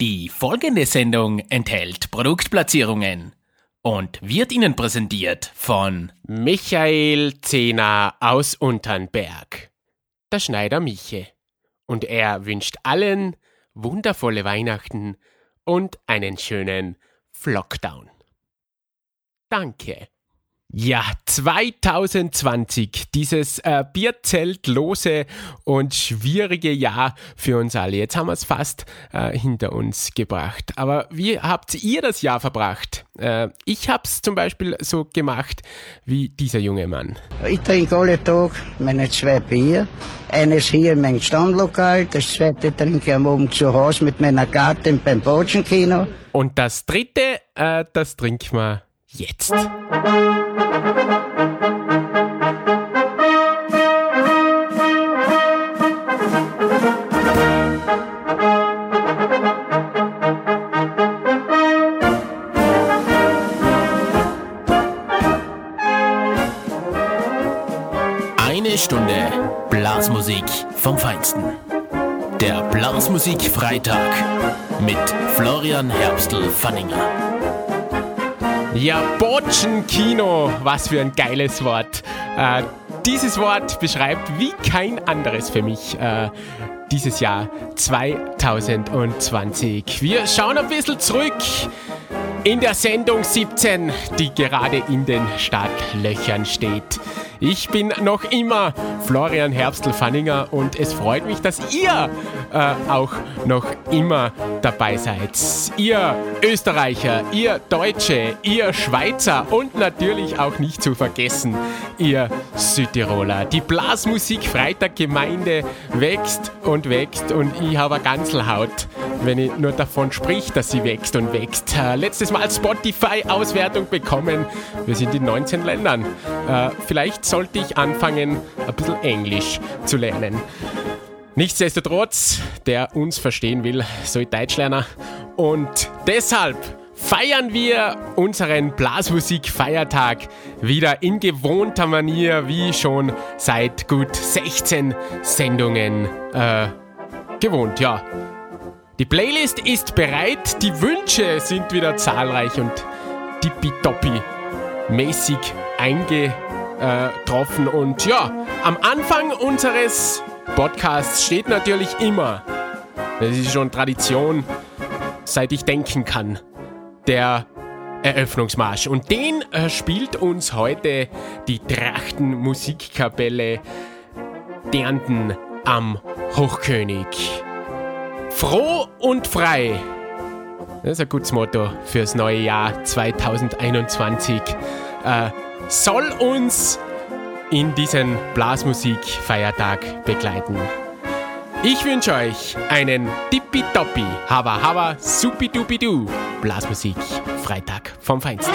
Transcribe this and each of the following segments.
Die folgende Sendung enthält Produktplatzierungen und wird Ihnen präsentiert von Michael Zehner aus Unternberg, der Schneider Miche. Und er wünscht allen wundervolle Weihnachten und einen schönen Flockdown. Danke. Ja, 2020, dieses äh, bierzeltlose und schwierige Jahr für uns alle. Jetzt haben wir es fast äh, hinter uns gebracht. Aber wie habt ihr das Jahr verbracht? Äh, ich habe es zum Beispiel so gemacht wie dieser junge Mann. Ich trinke alle Tag meine zwei Bier. Eines hier in meinem Stammlokal, das zweite trinke ich am Abend zu Hause mit meiner Gattin beim Botschenkino. Und das dritte, äh, das trinken wir jetzt. Eine Stunde Blasmusik vom Feinsten. Der Blasmusik Freitag mit Florian Herbstl-Fanninger. Ja, Botschenkino, was für ein geiles Wort. Äh, dieses Wort beschreibt wie kein anderes für mich äh, dieses Jahr 2020. Wir schauen ein bisschen zurück in der Sendung 17, die gerade in den Startlöchern steht. Ich bin noch immer Florian Herbstl-Fanninger und es freut mich, dass ihr äh, auch noch immer dabei seid. Ihr Österreicher, ihr Deutsche, ihr Schweizer und natürlich auch nicht zu vergessen, ihr Südtiroler. Die Blasmusik Freitag Gemeinde wächst und wächst und ich habe Ganzelhaut, wenn ich nur davon sprich, dass sie wächst und wächst. Äh, letztes Mal Spotify-Auswertung bekommen. Wir sind in 19 Ländern. Äh, vielleicht sollte ich anfangen, ein bisschen Englisch zu lernen. Nichtsdestotrotz, der uns verstehen will, soll Deutsch lernen. Und deshalb feiern wir unseren Blasmusik-Feiertag wieder in gewohnter Manier, wie schon seit gut 16 Sendungen äh, gewohnt, ja. Die Playlist ist bereit, die Wünsche sind wieder zahlreich und tippitoppi mäßig eingetroffen. Und ja, am Anfang unseres Podcasts steht natürlich immer, das ist schon Tradition, seit ich denken kann, der Eröffnungsmarsch. Und den äh, spielt uns heute die Trachtenmusikkapelle Dernten am Hochkönig. Froh und frei. Das ist ein gutes Motto fürs neue Jahr 2021. Äh, soll uns in diesen Blasmusik-Feiertag begleiten. Ich wünsche euch einen tippitoppi, haba haba, supidupidu Blasmusik Freitag vom Feinsten.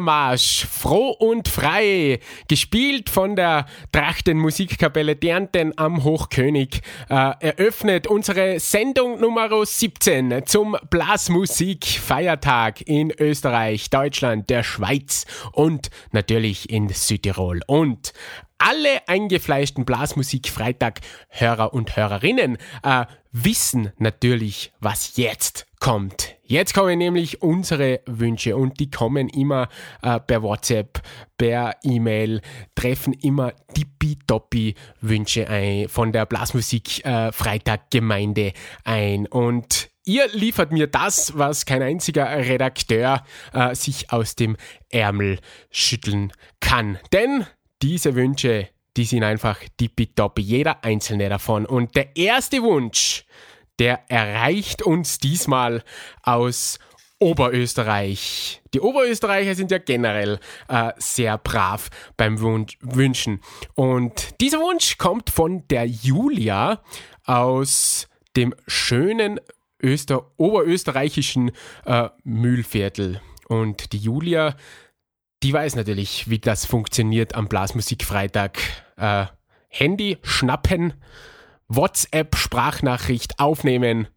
Geiler Marsch, froh und frei, gespielt von der Trachtenmusikkapelle Dernten am Hochkönig, äh, eröffnet unsere Sendung Nummer 17 zum Blasmusik-Feiertag in Österreich, Deutschland, der Schweiz und natürlich in Südtirol. Und alle eingefleischten Blasmusik-Freitag-Hörer und Hörerinnen äh, wissen natürlich, was jetzt kommt. Jetzt kommen nämlich unsere Wünsche und die kommen immer äh, per WhatsApp, per E-Mail, treffen immer tippitoppi Wünsche ein von der Blasmusik äh, Freitag Gemeinde ein und Ihr liefert mir das, was kein einziger Redakteur äh, sich aus dem Ärmel schütteln kann. Denn diese Wünsche, die sind einfach tippitoppi, jeder einzelne davon. Und der erste Wunsch, der erreicht uns diesmal aus Oberösterreich. Die Oberösterreicher sind ja generell äh, sehr brav beim Wunsch, Wünschen. Und dieser Wunsch kommt von der Julia aus dem schönen Öster oberösterreichischen äh, Mühlviertel. Und die Julia, die weiß natürlich, wie das funktioniert am Blasmusikfreitag. Äh, Handy schnappen, WhatsApp-Sprachnachricht aufnehmen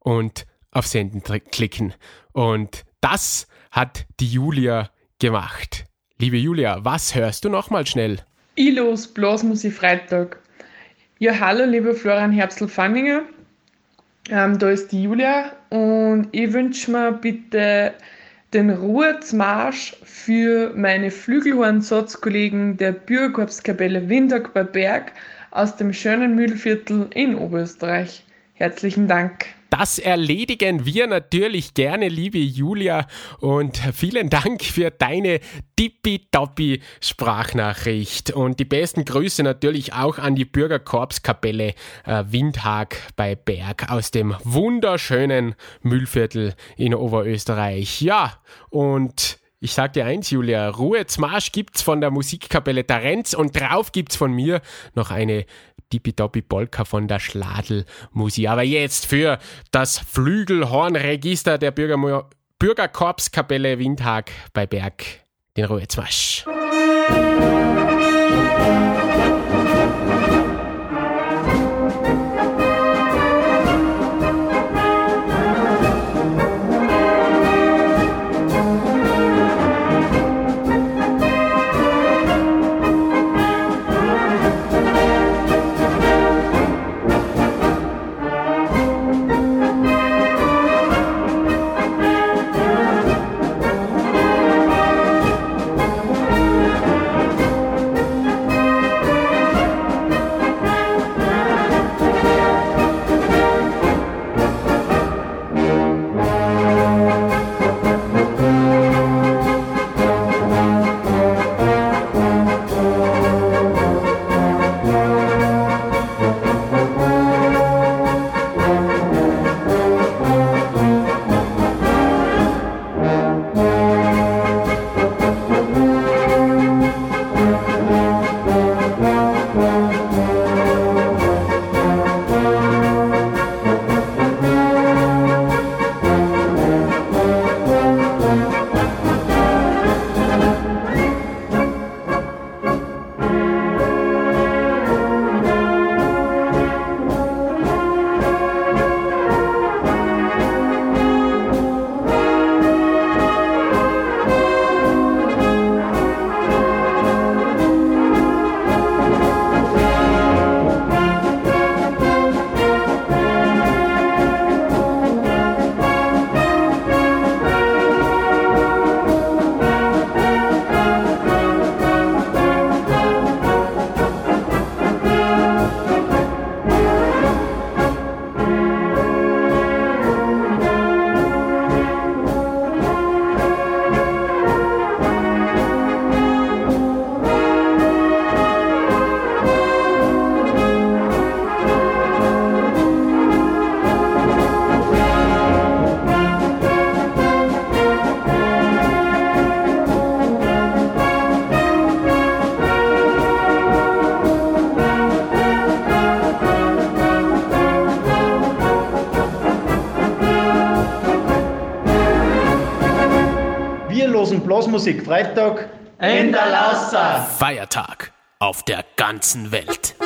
und auf Senden klicken. Und das hat die Julia gemacht. Liebe Julia, was hörst du nochmal schnell? Ilos Blasmusik Freitag. Ja, hallo, liebe Florian Herbstl-Fanninger. Ähm, da ist die Julia und ich wünsche mir bitte den Ruhemarsch für meine Flügelhornsatzkollegen der Bürgerkorpskapelle Windhoek bei Berg aus dem schönen Mühlviertel in Oberösterreich. Herzlichen Dank. Das erledigen wir natürlich gerne, liebe Julia. Und vielen Dank für deine tippitoppi Sprachnachricht. Und die besten Grüße natürlich auch an die Bürgerkorpskapelle äh, Windhag bei Berg aus dem wunderschönen Mühlviertel in Oberösterreich. Ja, und ich sag dir eins, Julia, Ruhe zum Marsch gibt's von der Musikkapelle Tarenz und drauf gibt's von mir noch eine Tippitoppi Polka von der Schladl-Musi. Aber jetzt für das Flügelhornregister der Bürger Bürgerkorpskapelle Windhag bei Berg den Ruhezmarsch. Blasmusik Freitag in der Lausa. Feiertag auf der ganzen Welt.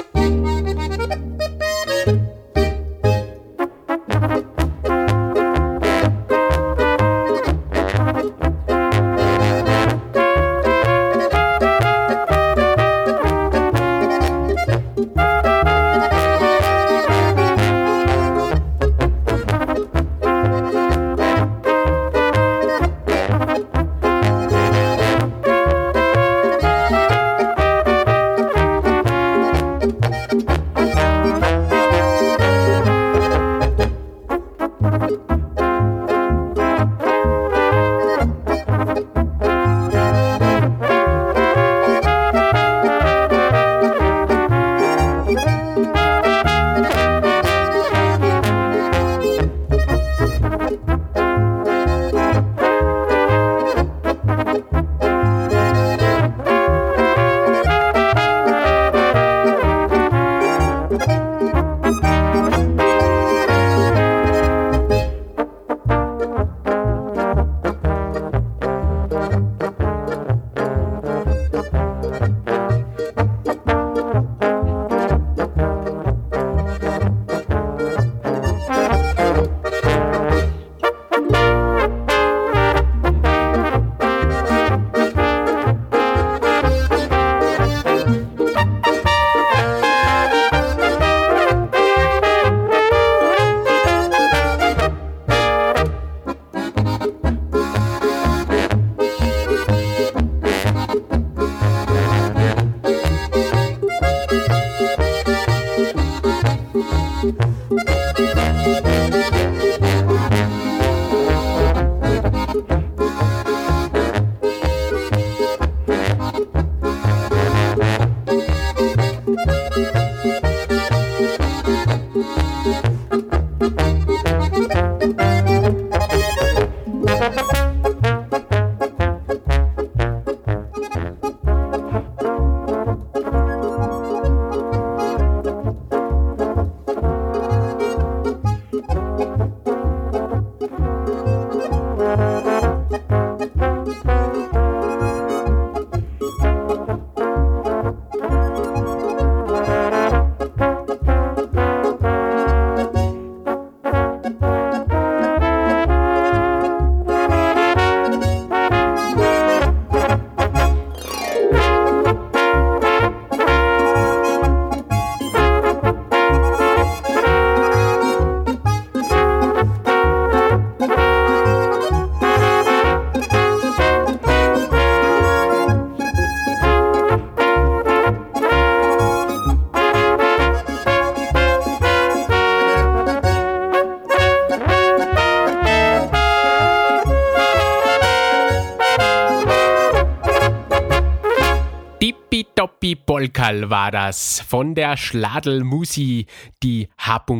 Polkal war das von der Schladelmusi, die H.A.D.M.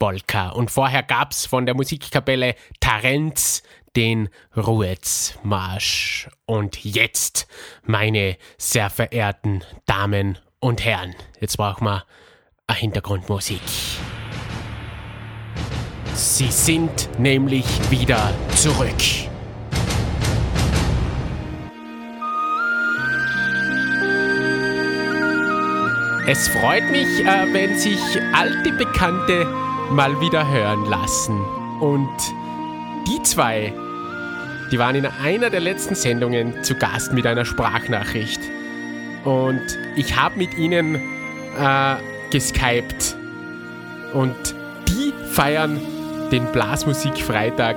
Polka. Und vorher gab's von der Musikkapelle Tarenz den Ruetzmarsch. Und jetzt, meine sehr verehrten Damen und Herren, jetzt brauchen wir eine Hintergrundmusik. Sie sind nämlich wieder zurück. Es freut mich, äh, wenn sich alte Bekannte mal wieder hören lassen. Und die zwei, die waren in einer der letzten Sendungen zu Gast mit einer Sprachnachricht. Und ich habe mit ihnen äh, geskypt. Und die feiern den Blasmusikfreitag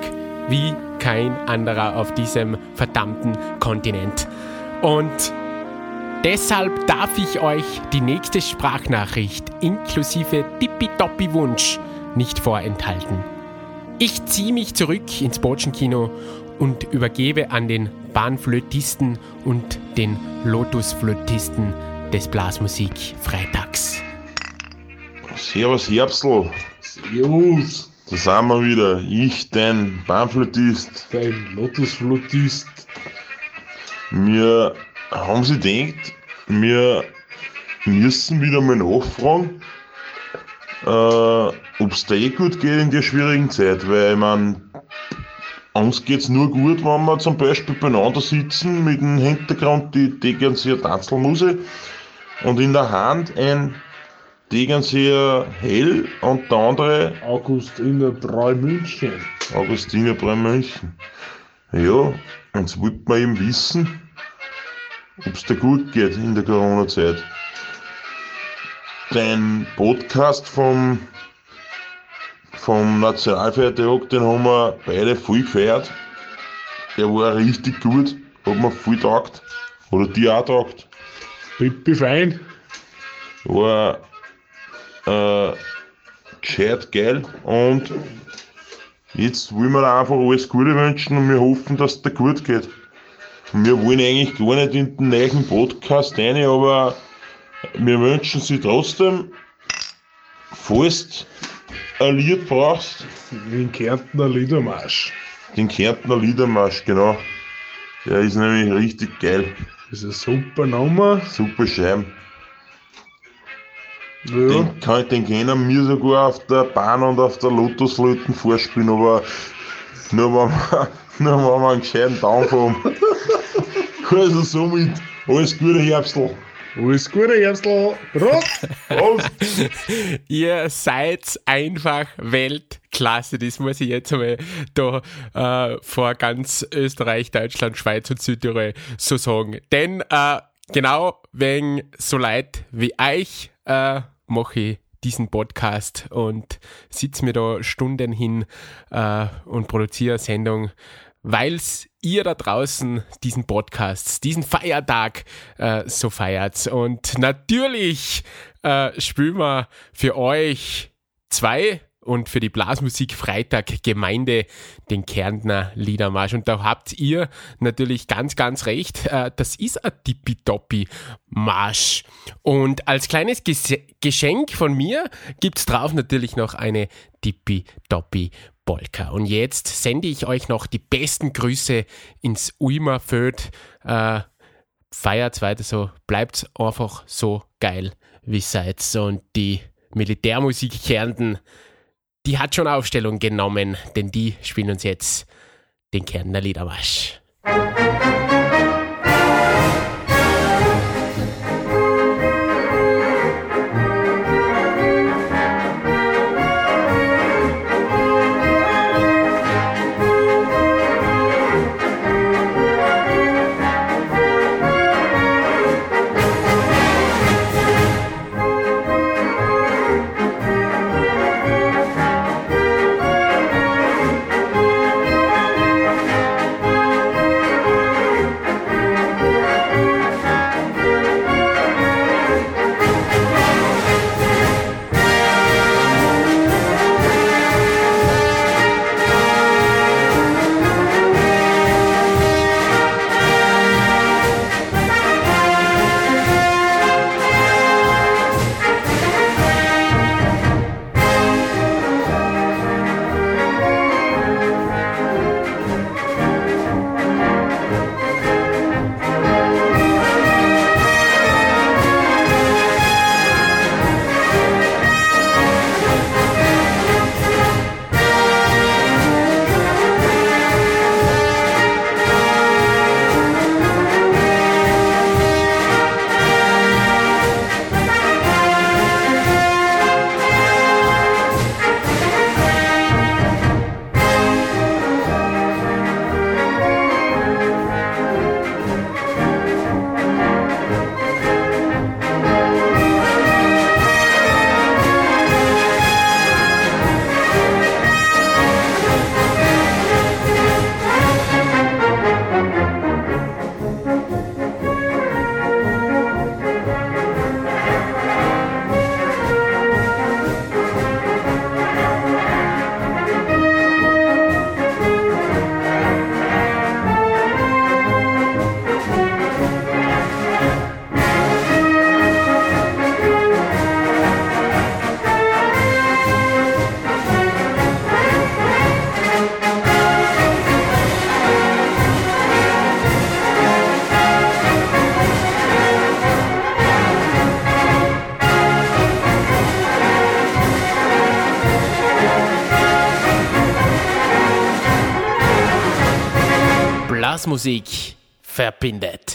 wie kein anderer auf diesem verdammten Kontinent. Und Deshalb darf ich euch die nächste Sprachnachricht inklusive Tippitoppi-Wunsch nicht vorenthalten. Ich ziehe mich zurück ins Botschenkino und übergebe an den Bahnflötisten und den Lotusflötisten des Blasmusik Freitags. Servus Herbstl, Servus, da sind wir wieder. Ich, dein Bahnflötist. dein Lotusflötist. Wir haben sie gedacht, wir müssen wieder mal nachfragen, äh, ob es dir eh gut geht in der schwierigen Zeit, weil ich mein, uns geht's nur gut, wenn wir zum Beispiel beieinander sitzen mit dem Hintergrund die Tegernseer Tanzelmuse und in der Hand ein Tegernseer Hell und der andere Augustiner Treu München. Augustiner Treu München. Ja, jetzt wollten wir eben wissen, ob es dir gut geht in der Corona-Zeit. Dein Podcast vom, vom Nationalfeiertag, den haben wir beide voll gefeiert. Der war richtig gut, hat mir voll taugt. Oder dir auch taugt. Pippi fein. War äh, gescheit geil und jetzt wollen wir einfach alles Gute wünschen und wir hoffen, dass es dir gut geht. Wir wollen eigentlich gar nicht in den neuen Podcast rein, aber wir wünschen sie trotzdem, falls du ein Lied brauchst, Den Kärntner Liedermarsch. den Kärntner Liedermarsch, genau. Der ist nämlich richtig geil. Das ist ein super Nummer. Super Scheiben. Ja. Den, kann, den können wir sogar auf der Bahn und auf der Lotusflöten vorspielen, aber nur wenn wir, nur wenn wir einen gescheiten Dampf haben. Also somit, alles Gute Herbstl. Alles Gute, Herbstl. Prost! Prost! Ihr seid einfach Weltklasse. Das muss ich jetzt einmal da äh, vor ganz Österreich, Deutschland, Schweiz und Südtirol so sagen. Denn äh, genau wegen so Leid wie euch äh, mache ich diesen Podcast und sitze mir da Stunden hin äh, und produziere eine Sendung, weil's ihr da draußen diesen Podcast, diesen Feiertag äh, so feiert. Und natürlich äh, spielen wir für euch zwei und für die Blasmusik Freitag Gemeinde den Kärntner Liedermarsch. Und da habt ihr natürlich ganz, ganz recht. Äh, das ist ein tippitoppi Marsch. Und als kleines Ges Geschenk von mir gibt's drauf natürlich noch eine tippitoppi Polka. Und jetzt sende ich euch noch die besten Grüße ins Uimerfeld. Äh, feiert weiter so, bleibt einfach so geil, wie seid. Und die Militärmusik Kärnten, die hat schon Aufstellung genommen, denn die spielen uns jetzt den Kärntner Liedermarsch. Blasmusik verbindet.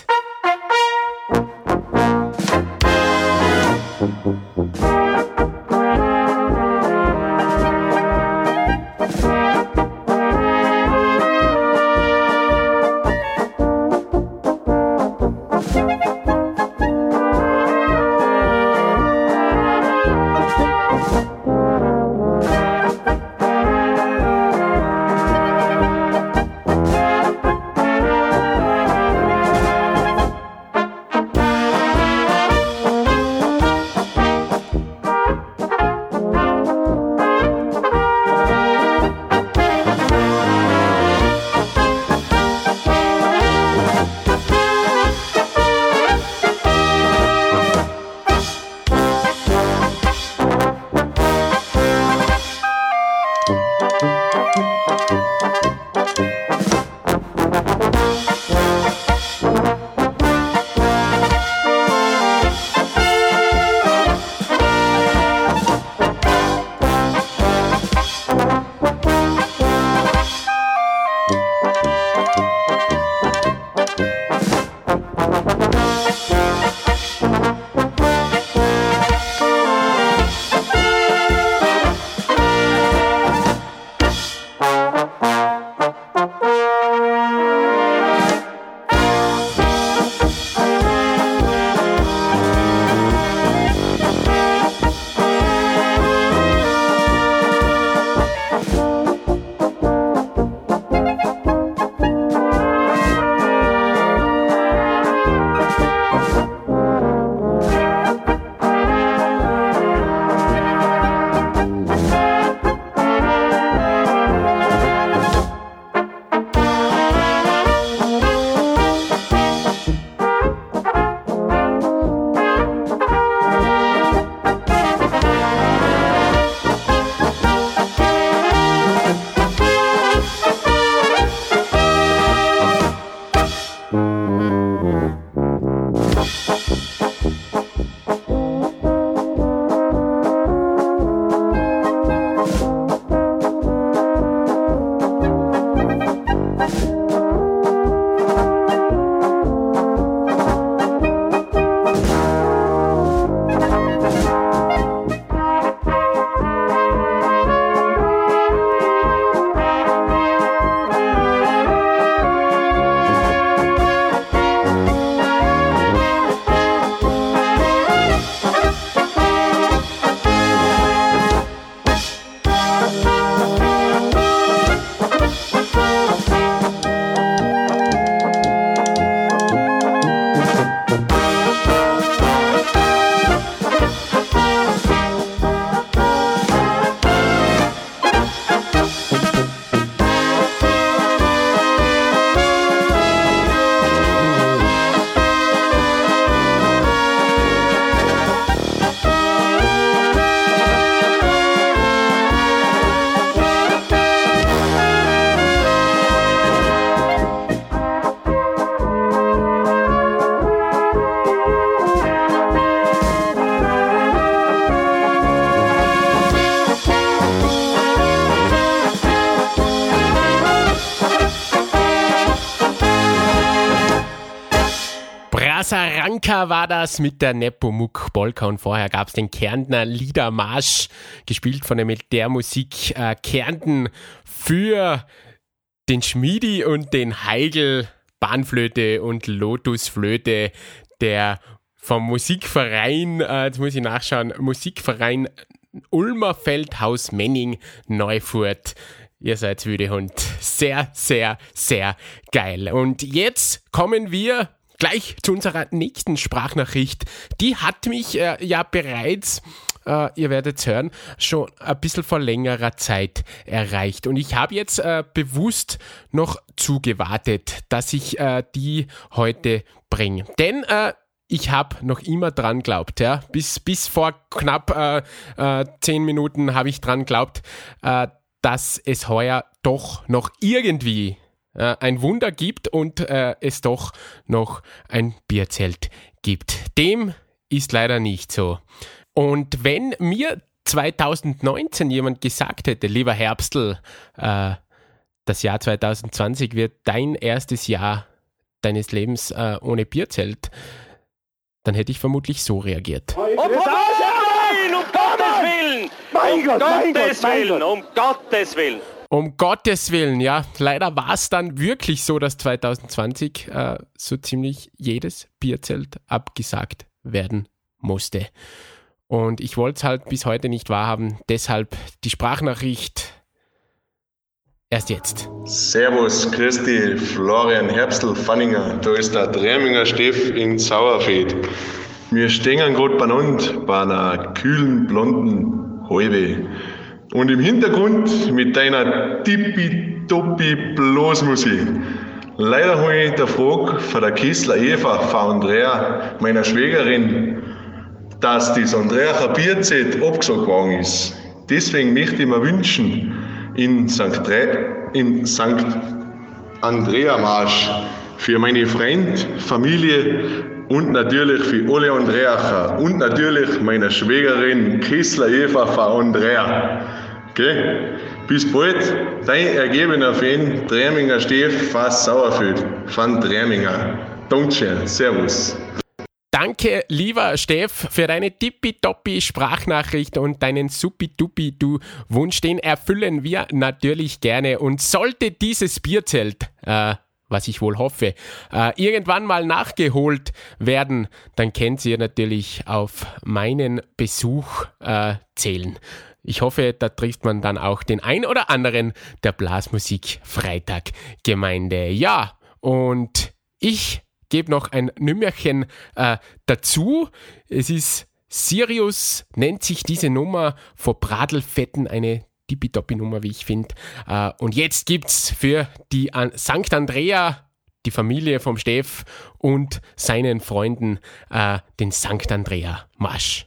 War das mit der Nepomuk Polka und vorher gab es den Kärntner Liedermarsch, gespielt von der Militärmusik äh, Kärnten für den Schmiedi und den Heigl Bahnflöte und Lotusflöte, der vom Musikverein, äh, jetzt muss ich nachschauen, Musikverein Ulmer Menning Neufurt. Ihr seid Hund. Sehr, sehr, sehr geil. Und jetzt kommen wir gleich zu unserer nächsten Sprachnachricht. Die hat mich äh, ja bereits, äh, ihr werdet hören, schon ein bisschen vor längerer Zeit erreicht. Und ich habe jetzt äh, bewusst noch zugewartet, dass ich äh, die heute bringe. Denn äh, ich habe noch immer dran glaubt, ja. Bis, bis vor knapp äh, zehn Minuten habe ich dran glaubt, dass es heuer doch noch irgendwie äh, ein Wunder gibt und äh, es doch noch ein Bierzelt gibt. Dem ist leider nicht so. Und wenn mir 2019 jemand gesagt hätte, lieber Herbstl, äh, das Jahr 2020 wird dein erstes Jahr deines Lebens äh, ohne Bierzelt, dann hätte ich vermutlich so reagiert. Um Gottes Willen, um Gottes Willen! Mein um Gott, mein Gottes Gott, mein Willen, Gott. um Gottes Willen! Um Gottes Willen, ja. Leider war es dann wirklich so, dass 2020 äh, so ziemlich jedes Bierzelt abgesagt werden musste. Und ich wollte es halt bis heute nicht wahrhaben. Deshalb die Sprachnachricht erst jetzt. Servus, Christi, Florian Herbstl, Fanninger. Da ist der Dreminger Steff in Sauerfeld. Wir stehen gerade beieinander bei einer kühlen, blonden Halbe. Und im Hintergrund mit deiner tippitoppi Blasmusik. Leider habe ich der Frage von der Kissler Eva, von Andrea, meiner Schwägerin, dass das Andrea Bierzelt abgesagt worden ist. Deswegen möchte ich mir wünschen, in St. Dre in St. Andrea Marsch für meine Freund, Familie und natürlich für alle Andreacher und natürlich meiner Schwägerin Kissler Eva von Andrea. Okay? Bis bald, dein ergebener Fan, Dreminger Steff, Fass Sauerfeld von Dreminger. Dankeschön, Servus. Danke, lieber Steff, für deine tippitoppi Sprachnachricht und deinen supi du Wunsch. Den erfüllen wir natürlich gerne. Und sollte dieses Bierzelt, äh, was ich wohl hoffe, äh, irgendwann mal nachgeholt werden, dann könnt ihr natürlich auf meinen Besuch äh, zählen. Ich hoffe, da trifft man dann auch den ein oder anderen der Blasmusik Freitag Gemeinde. Ja, und ich gebe noch ein Nümmerchen äh, dazu. Es ist Sirius, nennt sich diese Nummer vor Bradelfetten eine Tippitoppi-Nummer, wie ich finde. Äh, und jetzt gibt's für die An St. Andrea, die Familie vom Steff und seinen Freunden äh, den St. Andrea Marsch.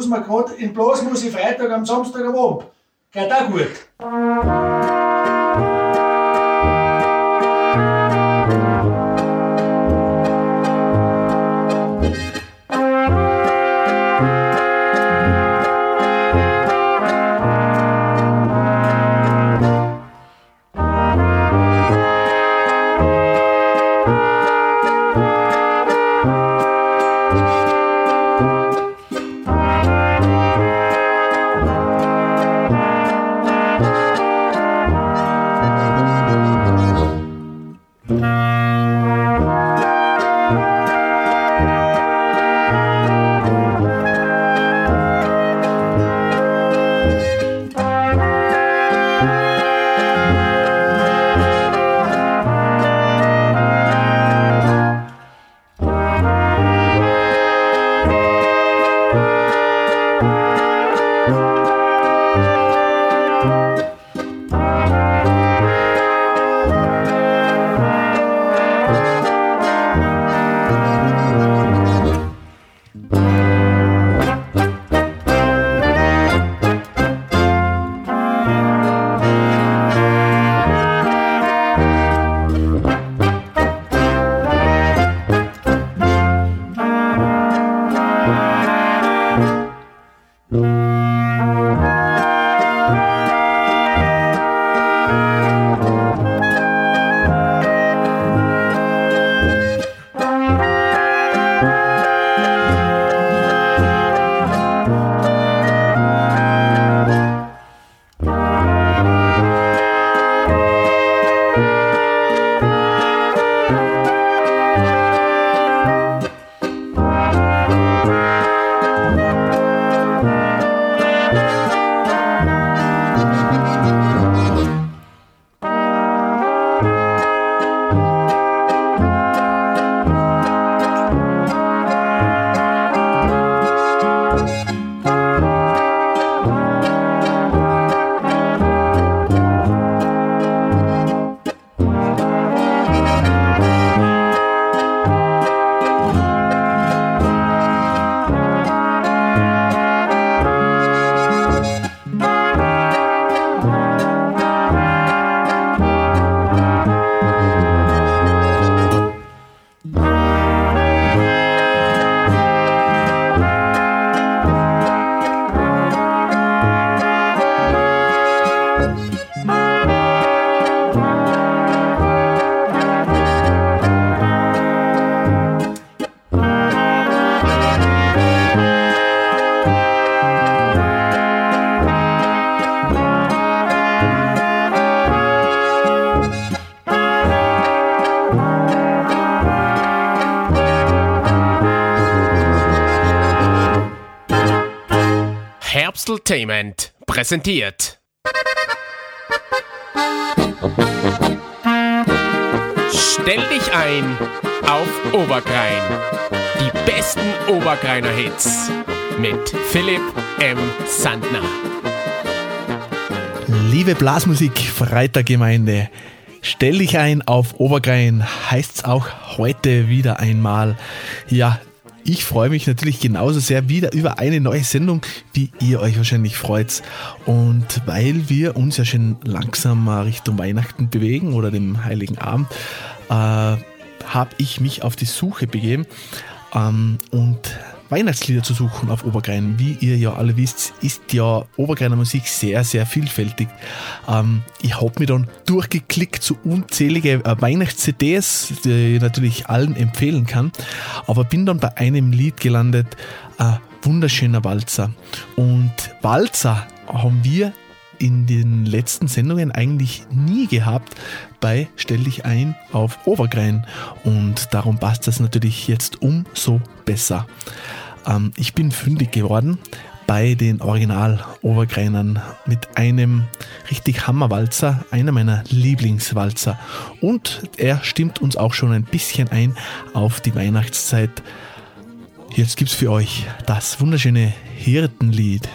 Losen wir gerade in Blasmusik Freitag am Samstag am Abend. Geht auch gut. Herbsteltainment präsentiert. Stell dich ein auf Obergrein. Die besten Obergreiner Hits mit Philipp M. Sandner. Liebe Blasmusik Freitaggemeinde, stell dich ein auf Obergrein, heißt's auch heute wieder einmal. Ja, ich freue mich natürlich genauso sehr wieder über eine neue Sendung, wie ihr euch wahrscheinlich freut. Und weil wir uns ja schon langsam Richtung Weihnachten bewegen oder dem Heiligen Abend, äh, habe ich mich auf die Suche begeben ähm, und Weihnachtslieder zu suchen auf Obergrein. Wie ihr ja alle wisst, ist ja Obergreiner Musik sehr, sehr vielfältig. Ähm, ich habe mir dann durchgeklickt zu unzählige äh, Weihnachts-CDs, die ich natürlich allen empfehlen kann, aber bin dann bei einem Lied gelandet, äh, Wunderschöner Walzer. Und Walzer haben wir in den letzten Sendungen eigentlich nie gehabt bei Stell dich ein auf Obergrein und darum passt das natürlich jetzt umso besser. Ähm, ich bin fündig geworden bei den Original-Obergreinern mit einem richtig Hammerwalzer, einer meiner Lieblingswalzer. Und er stimmt uns auch schon ein bisschen ein auf die Weihnachtszeit. Jetzt gibt's für euch das wunderschöne Hirtenlied.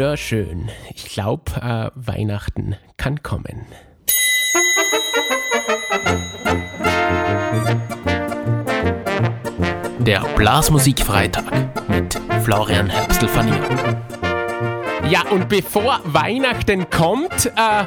Wunderschön. Ich glaube, äh, Weihnachten kann kommen. Der Blasmusikfreitag mit Florian Herbstl-Fanninger. Ja, und bevor Weihnachten kommt, äh,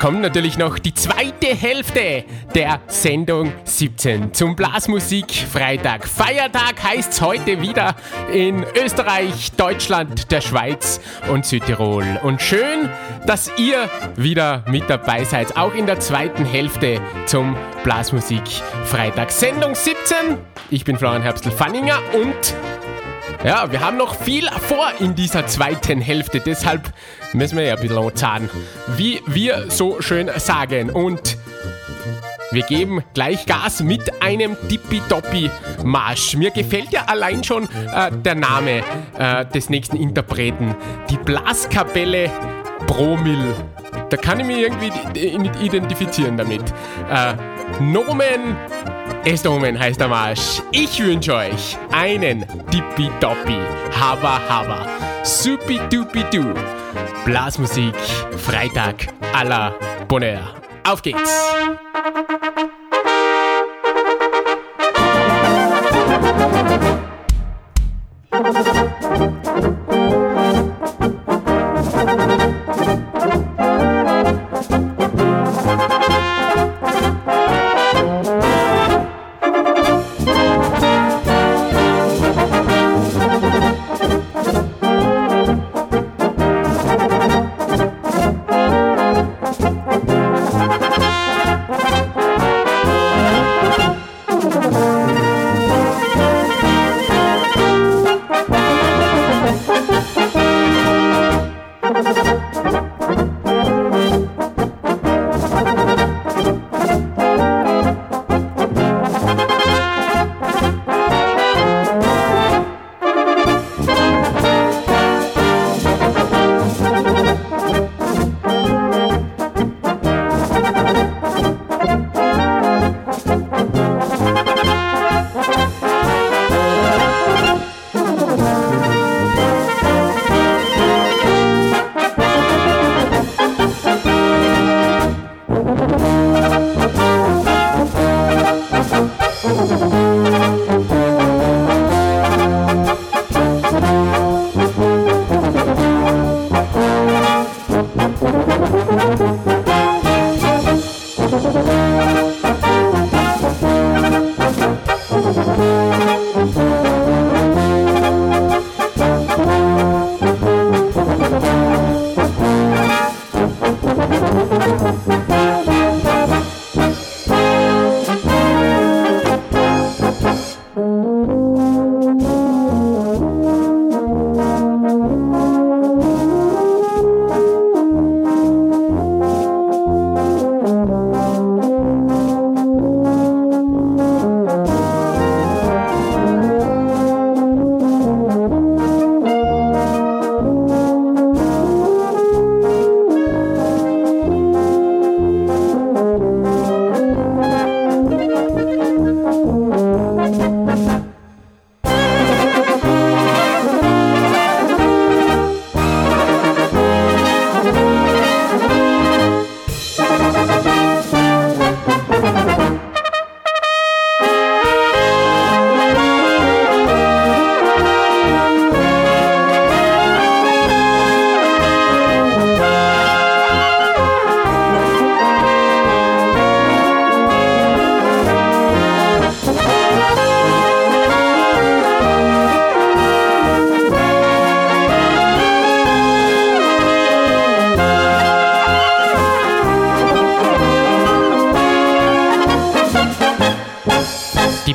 kommt natürlich noch die zweite Hälfte der Sendung 17 zum Blasmusik Freitag. Feiertag heißt es heute wieder in Österreich, Deutschland, der Schweiz und Südtirol. Und schön, dass ihr wieder mit dabei seid, auch in der zweiten Hälfte zum Blasmusik Freitag. Sendung 17. Ich bin Florian Herbstl-Fanninger und ja, wir haben noch viel vor in dieser zweiten Hälfte, deshalb müssen wir ja ein bisschen zahlen, wie wir so schön sagen. Und wir geben gleich Gas mit einem Tippitoppi-Marsch. Mir gefällt ja allein schon äh, der Name äh, des nächsten Interpreten. Die Blaskapelle Promil. Da kann ich mich irgendwie identifizieren damit. Äh, Nomen ist Omen heißt der Marsch. Ich wünsche euch einen Tippitoppi, Haba Haba, Supi Dupi Du, Blasmusik, Freitag à la Bonheur. Auf geht's!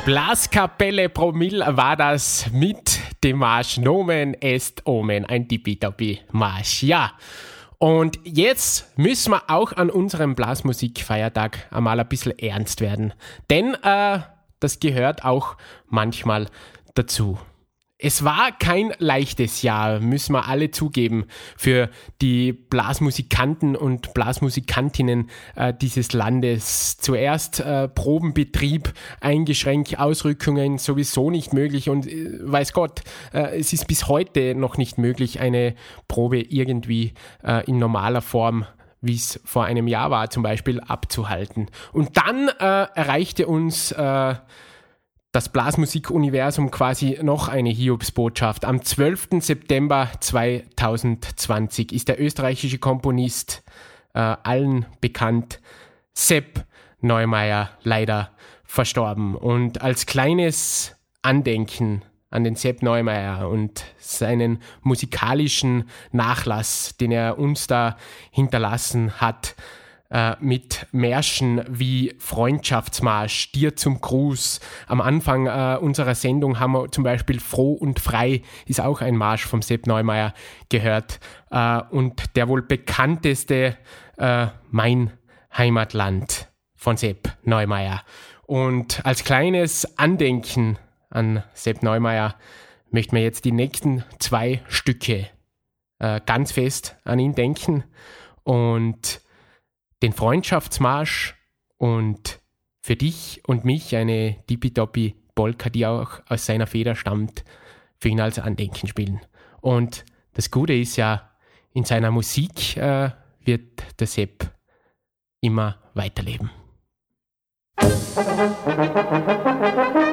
Blaskapelle Promille war das mit dem Marsch Nomen est Omen, ein Tippitoppi-Marsch. Ja, und jetzt müssen wir auch an unserem Blasmusikfeiertag einmal ein bisschen ernst werden. Denn äh, das gehört auch manchmal dazu. Es war kein leichtes Jahr, müssen wir alle zugeben, für die Blasmusikanten und Blasmusikantinnen äh, dieses Landes. Zuerst äh, Probenbetrieb eingeschränkt, Ausrückungen sowieso nicht möglich und äh, weiß Gott, äh, es ist bis heute noch nicht möglich, eine Probe irgendwie äh, in normaler Form wie es vor einem Jahr war, zum Beispiel abzuhalten. Und dann äh, erreichte uns äh, das Blasmusikuniversum quasi noch eine Hiobsbotschaft. Am 12. September 2020 ist der österreichische Komponist äh, allen bekannt, Sepp Neumeier, leider verstorben. Und als kleines Andenken an den Sepp Neumeier und seinen musikalischen Nachlass, den er uns da hinterlassen hat, äh, mit Märschen wie Freundschaftsmarsch, Dir zum Gruß. Am Anfang äh, unserer Sendung haben wir zum Beispiel Froh und Frei, ist auch ein Marsch vom Sepp Neumeier gehört. Äh, und der wohl bekannteste äh, Mein Heimatland von Sepp Neumeier. Und als kleines Andenken an Sepp Neumeier möchten wir jetzt die nächsten zwei Stücke äh, ganz fest an ihn denken. Und den Freundschaftsmarsch und für dich und mich eine tippitoppi Polka, die auch aus seiner Feder stammt, für ihn als Andenken spielen. Und das Gute ist ja, in seiner Musik äh, wird der Sepp immer weiterleben. Modern.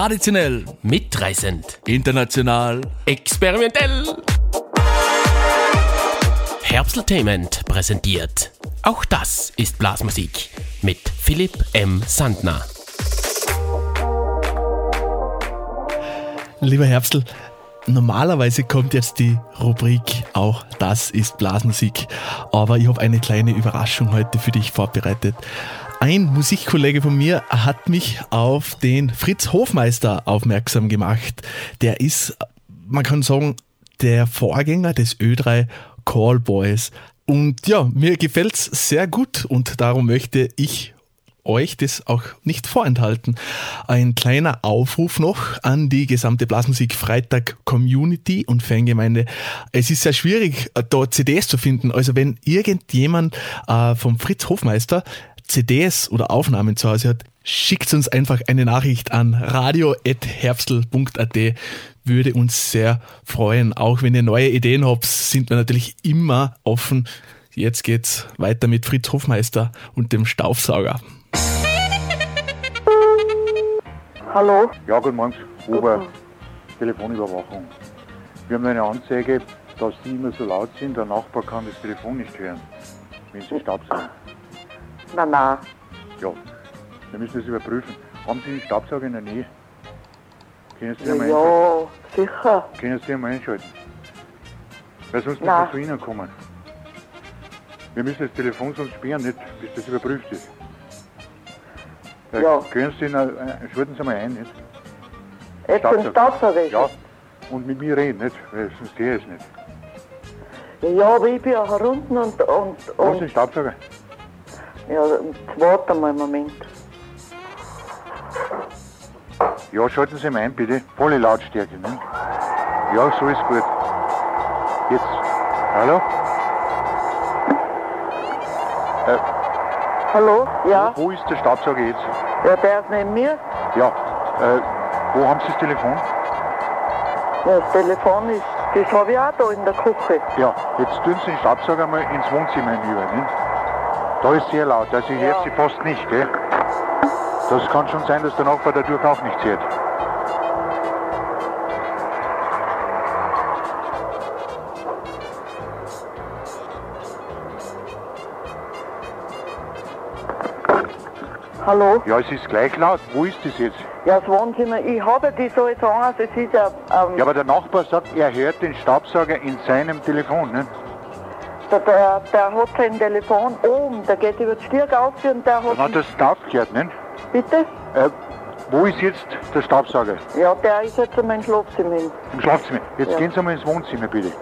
Traditionell. Mitreißend. International. Experimentell. Herbsteltainment präsentiert. Auch das ist Blasmusik. Mit Philipp M. Sandner. Lieber Herbstl, normalerweise kommt jetzt die Rubrik Auch das ist Blasmusik. Aber ich habe eine kleine Überraschung heute für dich vorbereitet. Ein Musikkollege von mir hat mich auf den Fritz Hofmeister aufmerksam gemacht. Der ist, man kann sagen, der Vorgänger des Ö3 Callboys. Und ja, mir gefällt's sehr gut und darum möchte ich euch das auch nicht vorenthalten. Ein kleiner Aufruf noch an die gesamte Blasmusik Freitag Community und Fangemeinde. Es ist sehr schwierig, da CDs zu finden. Also wenn irgendjemand äh, vom Fritz Hofmeister CDs oder Aufnahmen zu Hause hat, schickt uns einfach eine Nachricht an radio.herbstl.at. Würde uns sehr freuen. Auch wenn ihr neue Ideen habt, sind wir natürlich immer offen. Jetzt geht's weiter mit Fritz Hofmeister und dem Staubsauger. Hallo? Ja, guten Morgen, Ober Telefonüberwachung. Wir haben eine Anzeige, dass Sie immer so laut sind, der Nachbar kann das Telefon nicht hören, wenn Sie Staubsaugen. Na, na. Ja, wir müssen das überprüfen. Haben Sie einen Staubsauger in der Nähe? Können Sie Ja, einmal ja sicher. Können Sie einmal einschalten? Weil sonst Nein. müssen wir zu Ihnen kommen. Wir müssen das Telefon sonst sperren, nicht, bis das überprüft ist. Äh, Ja. Können Sie, ihn, äh, schalten Sie mal ein, nicht? Jetzt den Staubsauger ist Ja, und mit mir reden, nicht? Weil sonst ich es nicht. Ja, aber ich bin ja herunten und, und, und einen Staubsauger? Ja, jetzt warte mal einen Moment. Ja, schalten Sie mal ein, bitte. Volle Lautstärke, ne? Ja, so ist gut. Jetzt. Hallo? Äh, Hallo? Ja? wo ist der Staubsauger jetzt? Ja, der ist neben mir. Ja, äh, wo haben Sie das Telefon? Ja, das Telefon ist, das habe ich auch da in der Küche. Ja, jetzt tun Sie den Staubsauger mal ins Wohnzimmer hinüber, ne? Da ist sehr laut, also ich höre Sie fast nicht, gell? Das kann schon sein, dass der Nachbar dadurch auch nichts hört. Hallo? Ja, es ist gleich laut. Wo ist das jetzt? Ja, das Wohnzimmer, ich habe die so jetzt an, also es ist ja, ähm, Ja, aber der Nachbar sagt, er hört den Staubsauger in seinem Telefon, ne? Der, der, der hat sein Telefon oben, der geht über die Stieg auf und der hat... Dann hat er es aufgehört, ne? Bitte? Äh, wo ist jetzt der Staubsauger? Ja, der ist jetzt in meinem Schlafzimmer. Im Schlafzimmer. Jetzt Ja. gehen Sie mal ins Wohnzimmer, bitte.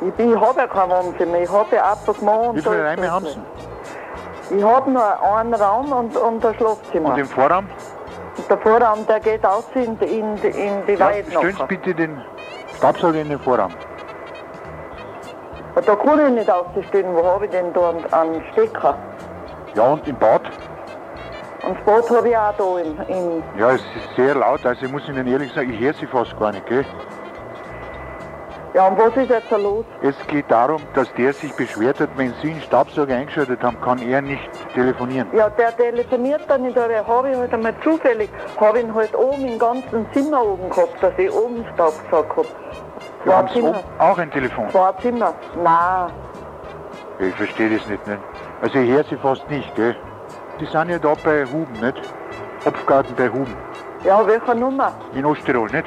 Ich, bin- ich habe ja kein Wohnzimmer, ich habe ja Appartement. Wie viele Räume haben Sie? Ich habe nur einen Raum und, und ein Schlafzimmer. Und im Vorraum? Der Vorraum, der geht aus in, die- in, in die Ja, Weide stellen Sie bitte den Staubsauger in den Vorraum. Da kann ich nicht ausstellen, wo habe ich denn da einen, Stecker? Ja, und im Bad? Und das Boot habe ich auch da in, in Ja, es ist sehr laut, also ich muss Ihnen ehrlich sagen, ich höre Sie fast gar nicht, gell? Ja, und was ist jetzt da los? Es geht darum, dass der sich beschwert hat, wenn Sie einen Staubsauger eingeschaltet haben, kann er nicht telefonieren. Ja, der telefoniert dann nicht, aber habe ich halt einmal zufällig, habe ihn halt oben im ganzen Zimmer oben gehabt, dass ich oben Staubsauger habe. Zwei haben Zimmer. oben auch ein Telefon. Zwei Zimmer. Nein. Ich verstehe das nicht, ne? Also ich höre Sie fast nicht, gell? Die sind ja da bei Huben, nicht? Hopfgarten bei Huben. Ja, welche Nummer? In Osttirol, nicht?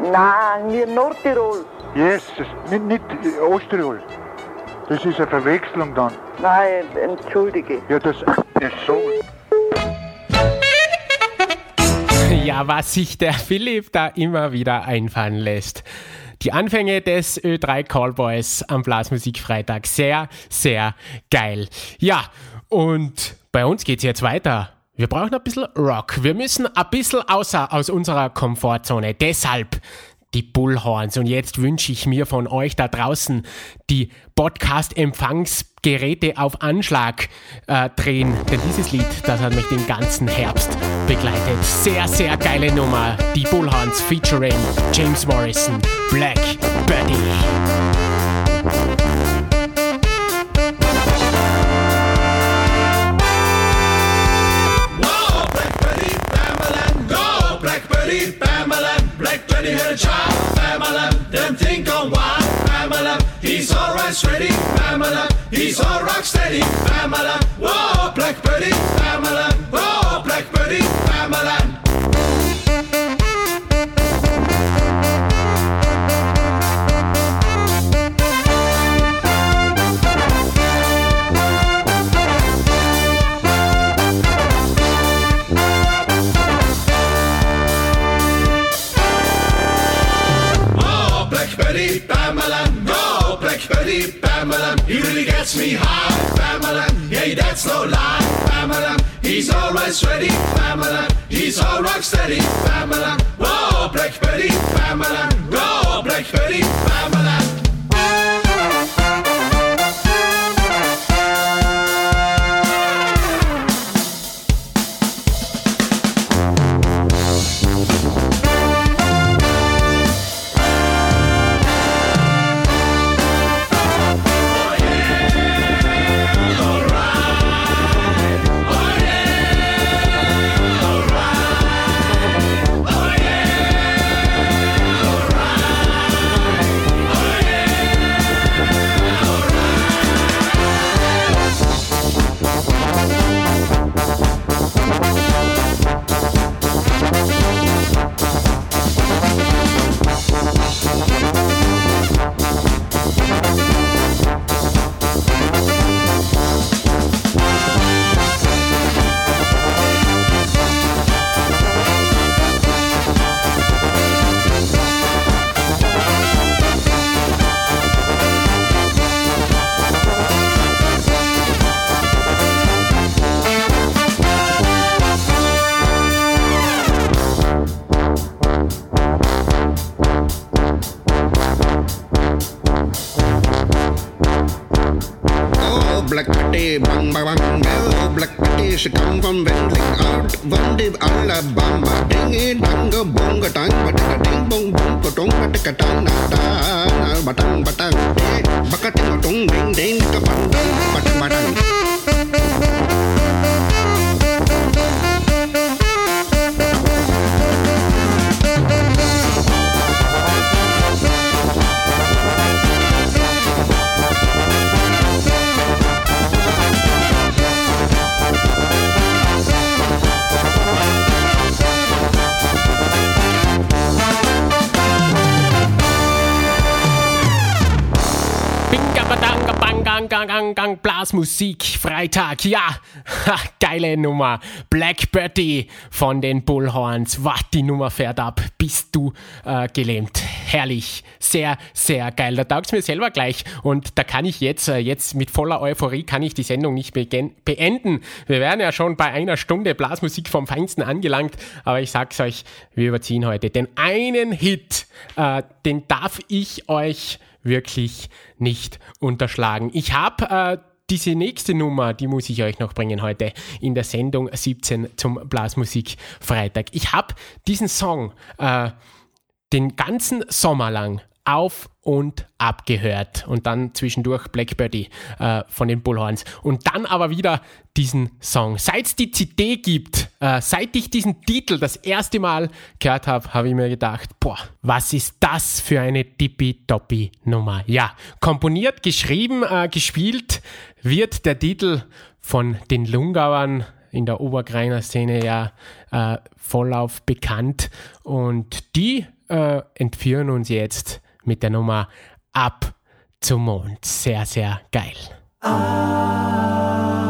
Nein, wir in Nordtirol. Yes, das, nicht, nicht äh, Osttirol. Das ist eine Verwechslung dann. Nein, entschuldige. Ja, das ist so. Ja, was sich der Philipp da immer wieder einfallen lässt. Die Anfänge des Ö3 Callboys am Blasmusikfreitag. Sehr, sehr geil. Ja, und bei uns geht's jetzt weiter. Wir brauchen ein bisschen Rock. Wir müssen ein bisschen außer aus unserer Komfortzone. Deshalb die Bullhorns. Und jetzt wünsche ich mir von euch da draußen die Podcast-Empfangsgeräte auf Anschlag äh, drehen. Denn dieses Lied, das hat mich den ganzen Herbst begleitet. Sehr, sehr geile Nummer. Die Bullhorns featuring James Morrison, Black Betty. Black Betty, sick when he had a child. Pamela, then think on why. Pamela, he's alright, steady. Pamela, he's all rock steady. Pamela, whoa, Blackbirdie. Pamela, whoa, Blackbirdie. Blasmusik Freitag. Ja, geile Nummer. Black Betty von den Bullhorns. Was die Nummer fährt ab. Bist du äh, gelähmt. Herrlich. Sehr, sehr geil. Da taugt's mir selber gleich. Und da kann ich jetzt, äh, jetzt mit voller Euphorie kann ich die Sendung nicht beenden. Wir wären ja schon bei einer Stunde Blasmusik vom Feinsten angelangt. Aber ich sag's euch, wir überziehen heute. Den einen Hit, äh, den darf ich euch wirklich nicht unterschlagen. Ich habe äh, diese nächste Nummer, die muss ich euch noch bringen heute in der Sendung 17 zum Blasmusik Freitag. Ich habe diesen Song äh, den ganzen Sommer lang auf und ab gehört und dann zwischendurch Blackbirdy äh, von den Bullhorns und dann aber wieder diesen Song. Seit es die CD gibt, äh, seit ich diesen Titel das erste Mal gehört habe, habe ich mir gedacht, boah, was ist das für eine tippitoppi Nummer? Ja, komponiert, geschrieben, äh, gespielt wird der Titel von den Lungauern in der Obergreiner Szene ja äh, vollauf bekannt und die äh, entführen uns jetzt mit der Nummer Ab zum Mond. Sehr, sehr geil. Ab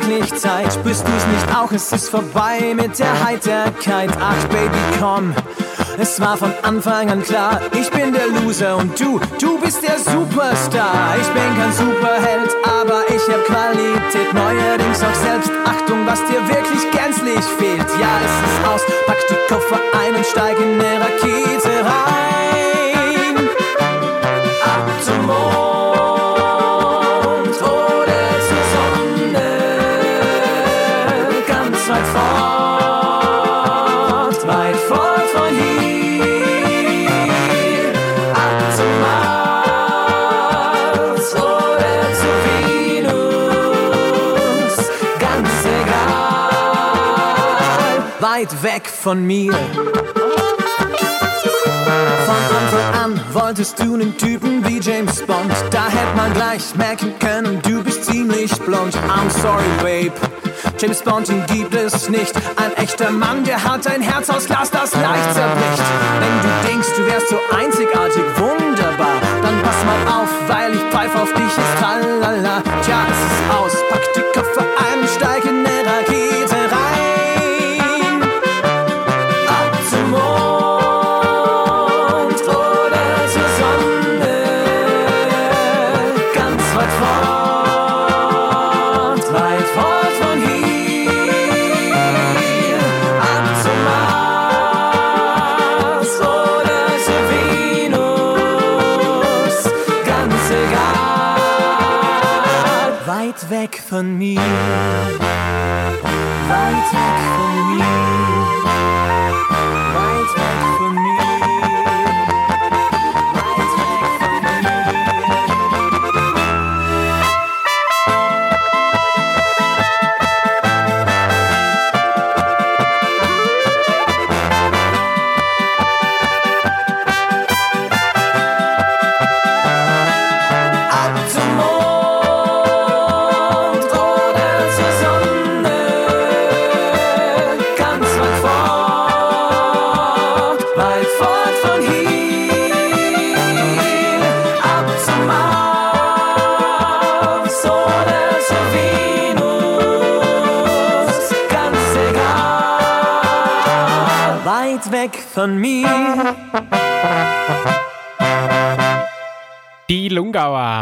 Zeit. Spürst du's nicht auch? Es ist vorbei mit der Heiterkeit. Ach, Baby, komm. Es war von Anfang an klar, ich bin der Loser und du, du bist der Superstar. Ich bin kein Superheld, aber ich hab Qualität. Neuerdings auch Selbstachtung, was dir wirklich gänzlich fehlt. Ja, es ist aus, pack die Koffer ein und steig in eine Rakete rein. Von mir. Von Anfang an wolltest du einen Typen wie James Bond. Da hätte man gleich merken können, du bist ziemlich blond. I'm sorry, Babe. James Bond, ihn gibt es nicht. Ein echter Mann, der hat ein Herz aus Glas, das leicht zerbricht. Wenn du denkst, du wärst so einzigartig wunderbar, dann pass mal auf, weil ich pfeif auf dich, ist tralala. Tja, es ist aus, pack die Koffer ein, steig in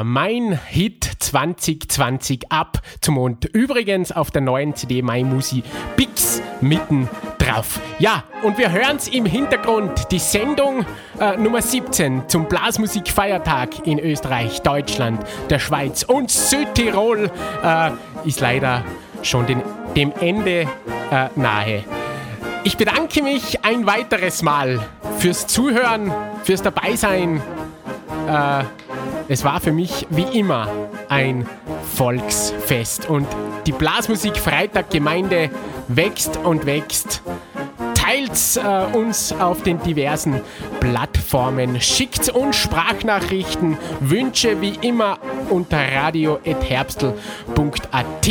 Mein Hit 2020 ab zum Mond. Übrigens auf der neuen CD My Musi Pix mitten drauf. Ja, und wir hören's im Hintergrund. Die Sendung äh, Nummer 17 zum Blasmusikfeiertag in Österreich, Deutschland, der Schweiz und Südtirol äh, ist leider schon den, dem Ende äh, nahe. Ich bedanke mich ein weiteres Mal fürs Zuhören, fürs Dabeisein. Äh, es war für mich wie immer ein Volksfest. Und die Blasmusik Freitag Gemeinde wächst und wächst. Teilt äh, uns auf den diversen Plattformen, schickt uns Sprachnachrichten, Wünsche wie immer unter radio.herbstl.at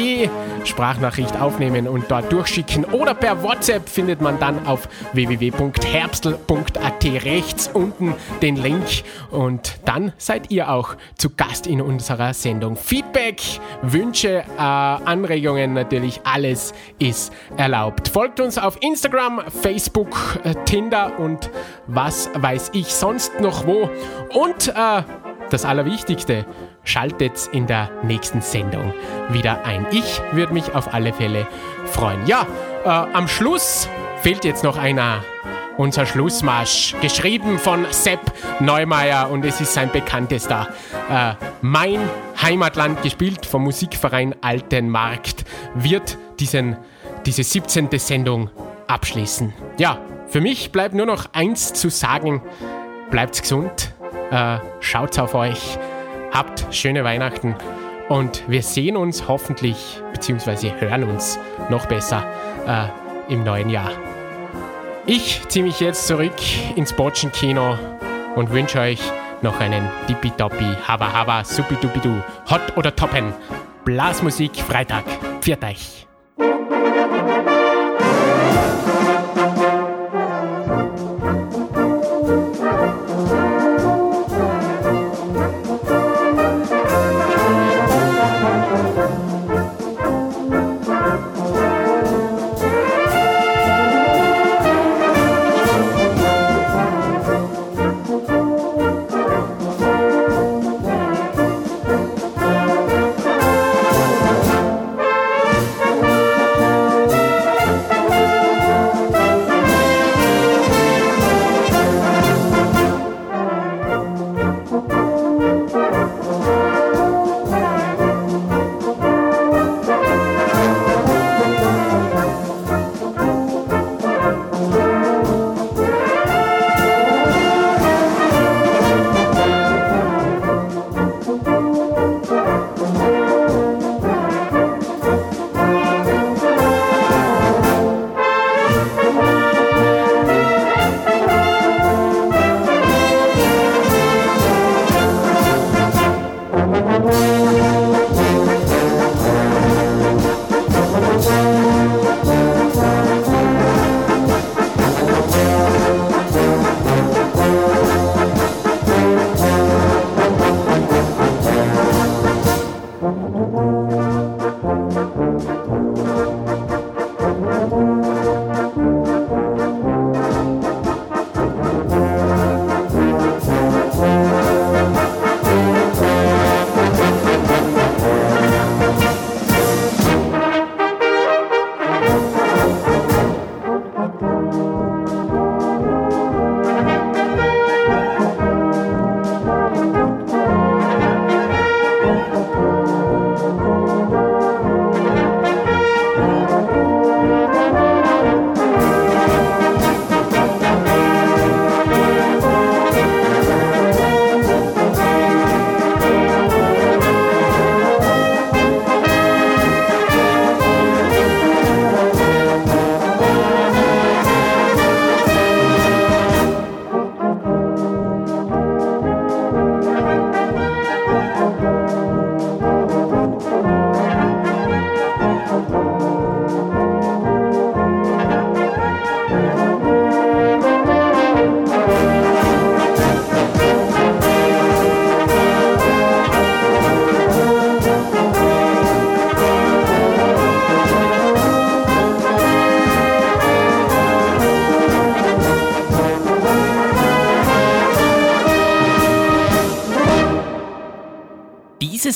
Sprachnachricht aufnehmen und dort durchschicken oder per WhatsApp findet man dann auf www.herbstl.at rechts unten den Link und dann seid ihr auch zu Gast in unserer Sendung. Feedback, Wünsche, äh, Anregungen, natürlich alles ist erlaubt. Folgt uns auf Instagram, Facebook, äh, Tinder und was weiß ich sonst noch wo. Und äh, das Allerwichtigste, schaltet in der nächsten Sendung wieder ein. Ich würde mich auf alle Fälle freuen. Ja, äh, am Schluss fehlt jetzt noch einer. Unser Schlussmarsch, geschrieben von Sepp Neumeier und es ist sein bekanntester. Äh, mein Heimatland, gespielt vom Musikverein Altenmarkt, wird diesen, diese 17. Sendung abschließen. Ja, für mich bleibt nur noch eins zu sagen. Bleibt gesund, äh, schaut auf euch, habt schöne Weihnachten und wir sehen uns hoffentlich, beziehungsweise hören uns noch besser äh, im neuen Jahr. Ich ziehe mich jetzt zurück ins Botschenkino und wünsche euch noch einen Dippitoppi, Haba Haba, Supidupidu, Hot oder Toppen. Blasmusik Freitag. Pfiat euch.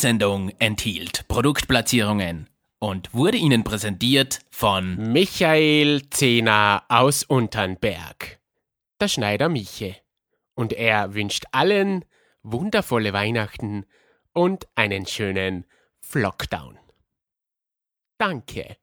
Sendung enthielt Produktplatzierungen und wurde Ihnen präsentiert von Michael Zehner aus Unternberg, der Schneider Miche. Und er wünscht allen wundervolle Weihnachten und einen schönen Flockdown. Danke.